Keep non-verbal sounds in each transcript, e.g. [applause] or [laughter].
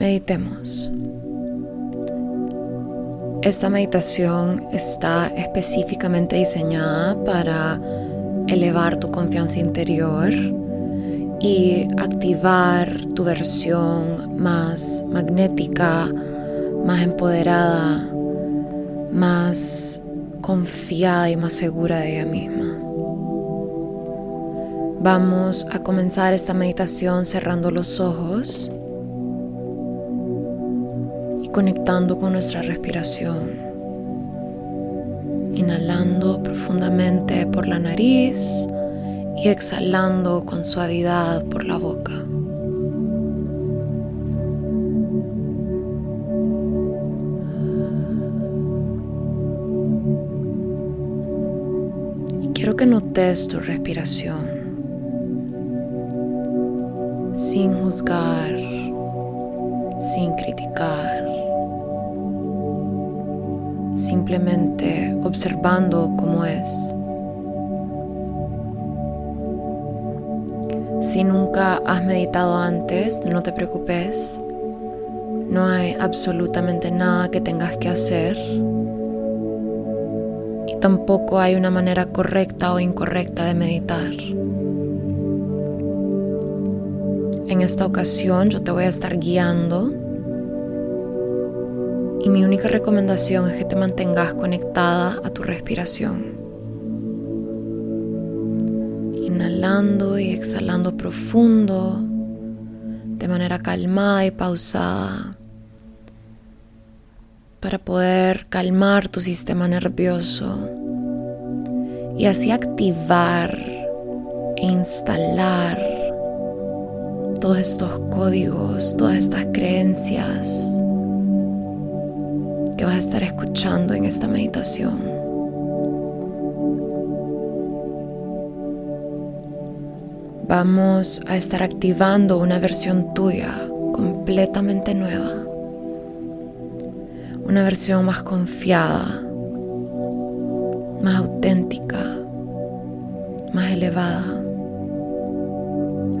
Meditemos. Esta meditación está específicamente diseñada para elevar tu confianza interior y activar tu versión más magnética, más empoderada, más confiada y más segura de ella misma. Vamos a comenzar esta meditación cerrando los ojos conectando con nuestra respiración. Inhalando profundamente por la nariz y exhalando con suavidad por la boca. Y quiero que notes tu respiración sin juzgar, sin criticar, simplemente observando cómo es. Si nunca has meditado antes, no te preocupes. No hay absolutamente nada que tengas que hacer. Y tampoco hay una manera correcta o incorrecta de meditar. En esta ocasión yo te voy a estar guiando y mi única recomendación es que te mantengas conectada a tu respiración. Inhalando y exhalando profundo, de manera calmada y pausada, para poder calmar tu sistema nervioso y así activar e instalar todos estos códigos, todas estas creencias que vas a estar escuchando en esta meditación. Vamos a estar activando una versión tuya completamente nueva, una versión más confiada, más auténtica, más elevada,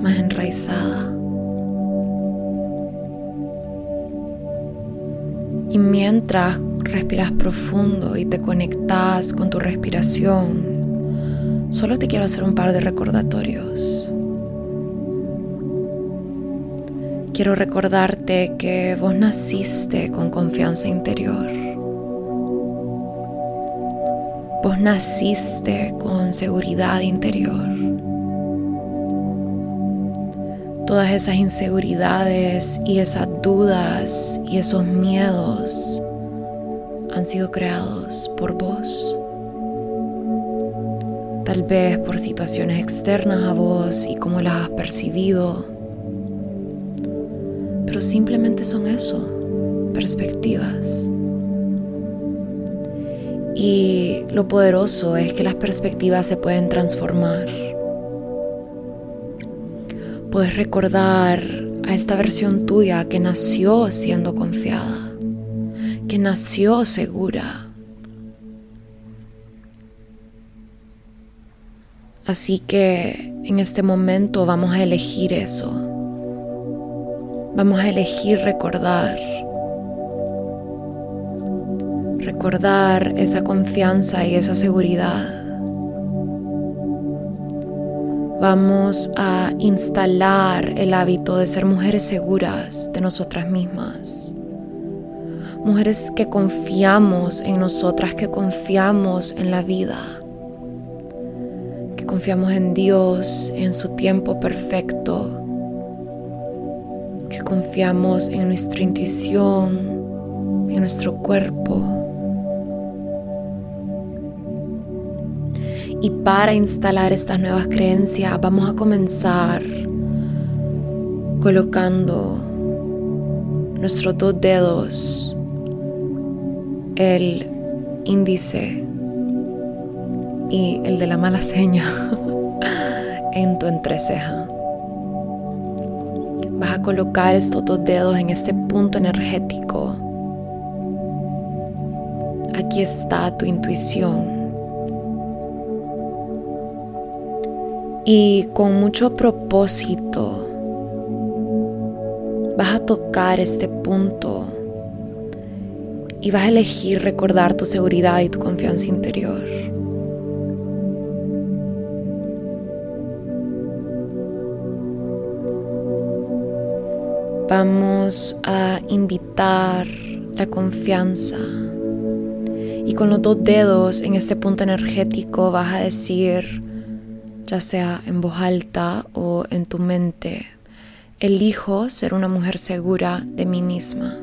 más enraizada. Y mientras respiras profundo y te conectas con tu respiración, solo te quiero hacer un par de recordatorios. Quiero recordarte que vos naciste con confianza interior. Vos naciste con seguridad interior. Todas esas inseguridades y esas dudas y esos miedos han sido creados por vos. Tal vez por situaciones externas a vos y cómo las has percibido. Pero simplemente son eso, perspectivas. Y lo poderoso es que las perspectivas se pueden transformar puedes recordar a esta versión tuya que nació siendo confiada, que nació segura. Así que en este momento vamos a elegir eso. Vamos a elegir recordar. Recordar esa confianza y esa seguridad. Vamos a instalar el hábito de ser mujeres seguras de nosotras mismas. Mujeres que confiamos en nosotras, que confiamos en la vida, que confiamos en Dios, en su tiempo perfecto, que confiamos en nuestra intuición, en nuestro cuerpo Y para instalar estas nuevas creencias vamos a comenzar colocando nuestros dos dedos, el índice y el de la mala seña [laughs] en tu entreceja. Vas a colocar estos dos dedos en este punto energético. Aquí está tu intuición y con mucho propósito vas a tocar este punto y vas a elegir recordar tu seguridad y tu confianza interior. Vamos a invitar la confianza y con los dos dedos en este punto energético vas a decir, ya sea en voz alta o en tu mente, elijo ser una mujer segura de mí misma.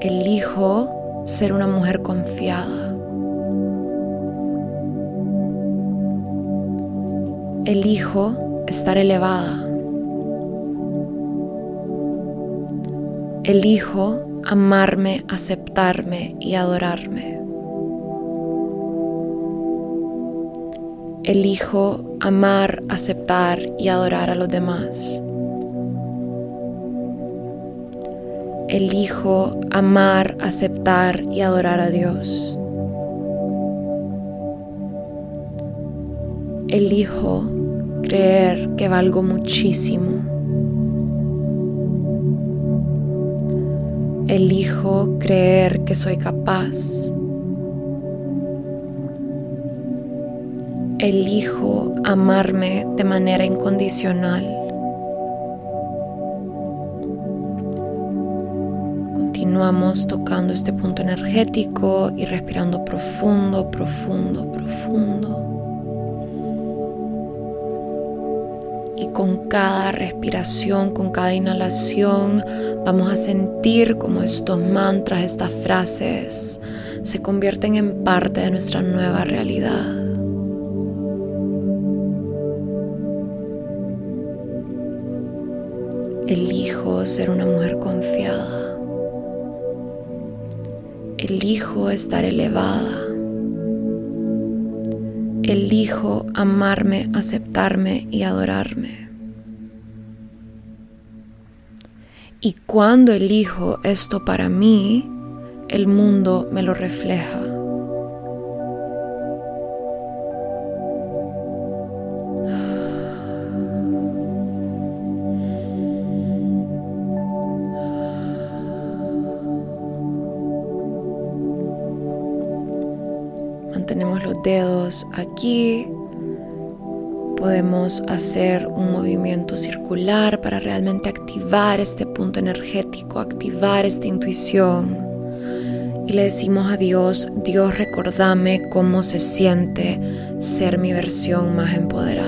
Elijo ser una mujer confiada. Elijo estar elevada. Elijo amarme, aceptarme y adorarme. Elijo amar, aceptar y adorar a los demás. Elijo amar, aceptar y adorar a Dios. Elijo creer que valgo muchísimo. Elijo creer que soy capaz. Elijo amarme de manera incondicional. Continuamos tocando este punto energético y respirando profundo, profundo, profundo. y con cada respiración, con cada inhalación, vamos a sentir como estos mantras, estas frases se convierten en parte de nuestra nueva realidad. Elijo ser una mujer confiada. Elijo estar elevada. Elijo amarme, aceptarme y adorarme. Y cuando elijo esto para mí, el mundo me lo refleja. Dedos aquí. Podemos hacer un movimiento circular para realmente activar este punto energético, activar esta intuición. Y le decimos a Dios, Dios recordame cómo se siente ser mi versión más empoderada.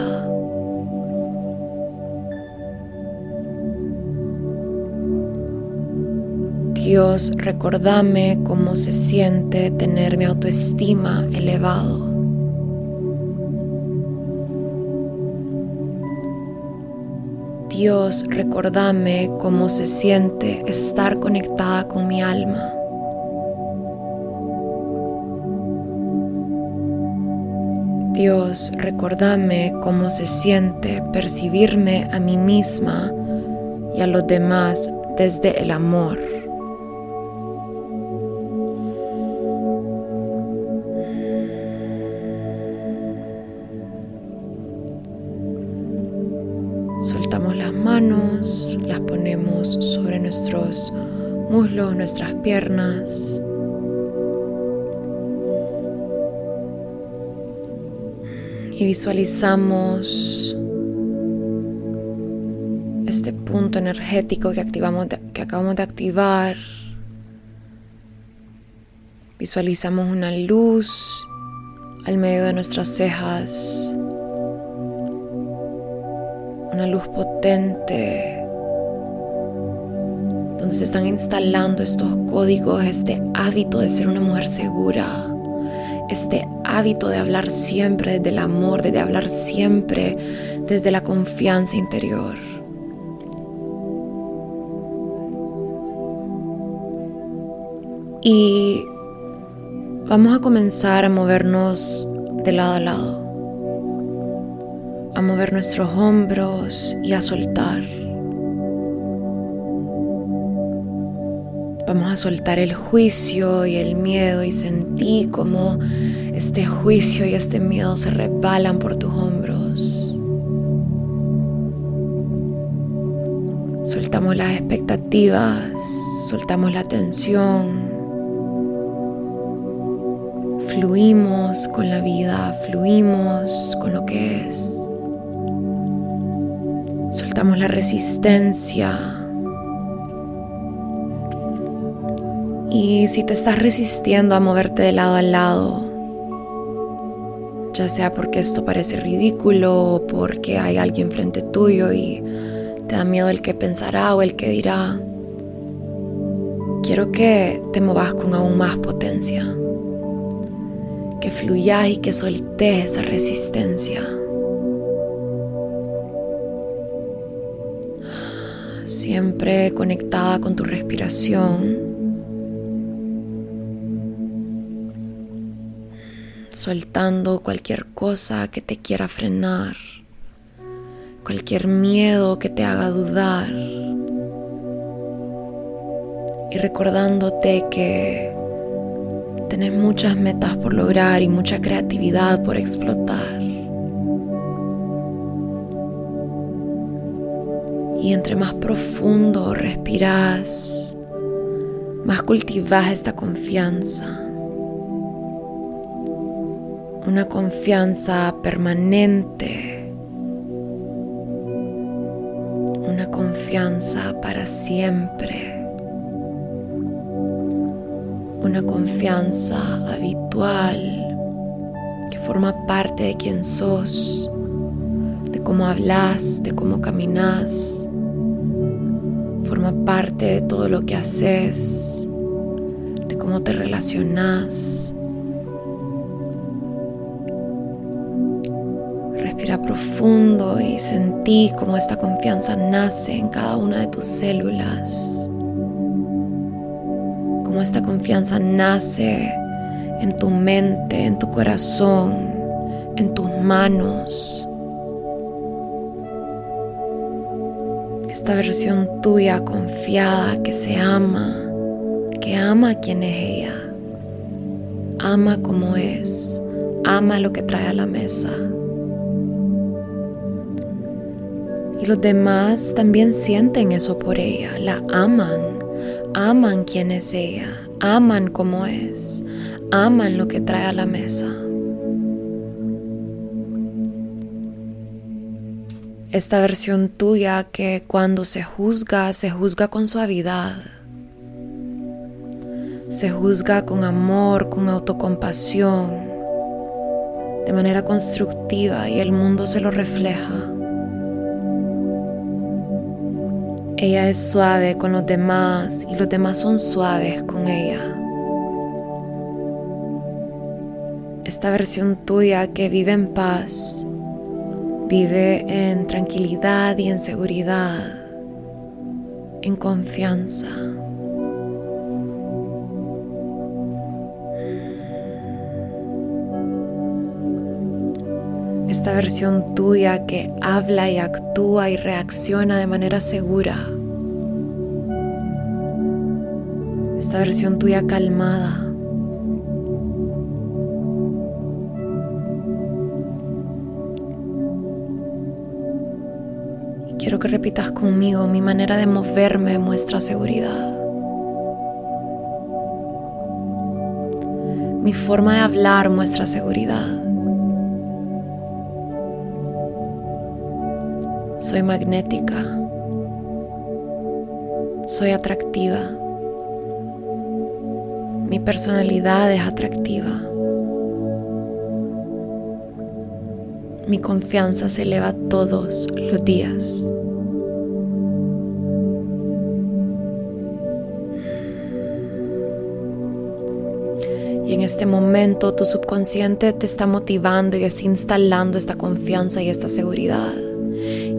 Dios, recordame cómo se siente tener mi autoestima elevado. Dios, recordame cómo se siente estar conectada con mi alma. Dios, recordame cómo se siente percibirme a mí misma y a los demás desde el amor. Las ponemos sobre nuestros muslos, nuestras piernas. Y visualizamos este punto energético que, activamos que acabamos de activar. Visualizamos una luz al medio de nuestras cejas una luz potente donde se están instalando estos códigos, este hábito de ser una mujer segura, este hábito de hablar siempre desde el amor, de hablar siempre desde la confianza interior. Y vamos a comenzar a movernos de lado a lado a mover nuestros hombros y a soltar. Vamos a soltar el juicio y el miedo y sentí como este juicio y este miedo se resbalan por tus hombros. Soltamos las expectativas, soltamos la tensión, fluimos con la vida, fluimos con lo que es. La resistencia. Y si te estás resistiendo a moverte de lado a lado, ya sea porque esto parece ridículo o porque hay alguien frente tuyo y te da miedo el que pensará o el que dirá, quiero que te movas con aún más potencia, que fluyas y que soltes esa resistencia. Siempre conectada con tu respiración. soltando cualquier cosa que te quiera frenar cualquier miedo que te haga dudar y recordándote que tenés muchas metas por lograr y mucha creatividad por explotar. Y entre más profundo respiras, más cultivas esta confianza. Una confianza permanente confianza para siempre. Una confianza habitual que forma parte de quien sos, de cómo hablas, de cómo caminas. Parte de todo lo que haces, de cómo te relacionas Respira profundo y sentí cómo esta confianza nace en cada una de tus células. Cómo esta confianza nace en tu mente, en tu corazón, en tus manos. Esta versión tuya confiada que se ama, que ama a quien es ella, ama como es, ama lo que trae a la mesa. Y los demás también sienten eso por ella, la aman, aman quién es ella, aman cómo es, aman lo que trae a la mesa. Esta versión tuya que cuando se juzga, se juzga con suavidad, se juzga con amor, con autocompasión, de manera constructiva y el mundo se lo refleja. Ella es suave con los demás y los demás son suaves con ella. Esta versión tuya que vive en paz, vive en tranquilidad y en seguridad, en confianza. esta versión tuya que habla y actúa y reacciona de manera segura. Esta versión tuya calmada. Que repitas conmigo, mi manera de moverme muestra seguridad. Mi forma de hablar muestra seguridad. Soy magnética. Soy atractiva. Mi personalidad es atractiva. Mi confianza se eleva todos los días. En este momento tu subconsciente te está motivando y está instalando esta confianza y esta seguridad.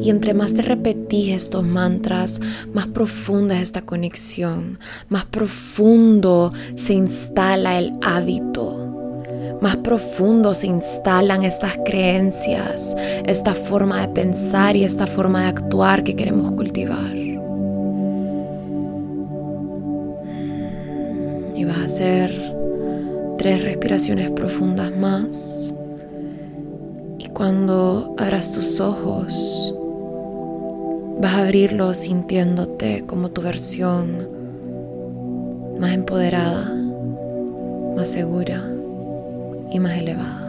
Y entre más te repetís estos mantras, más profunda es esta conexión, más profundo se instala el hábito más profundo se instalan estas creencias, esta forma de pensar y esta forma de actuar que queremos cultivar. Y vas a hacer tres respiraciones profundas más. Y cuando abras tus ojos, Vas a abrirlo sintiéndote como tu versión más empoderada, más segura y más elevada.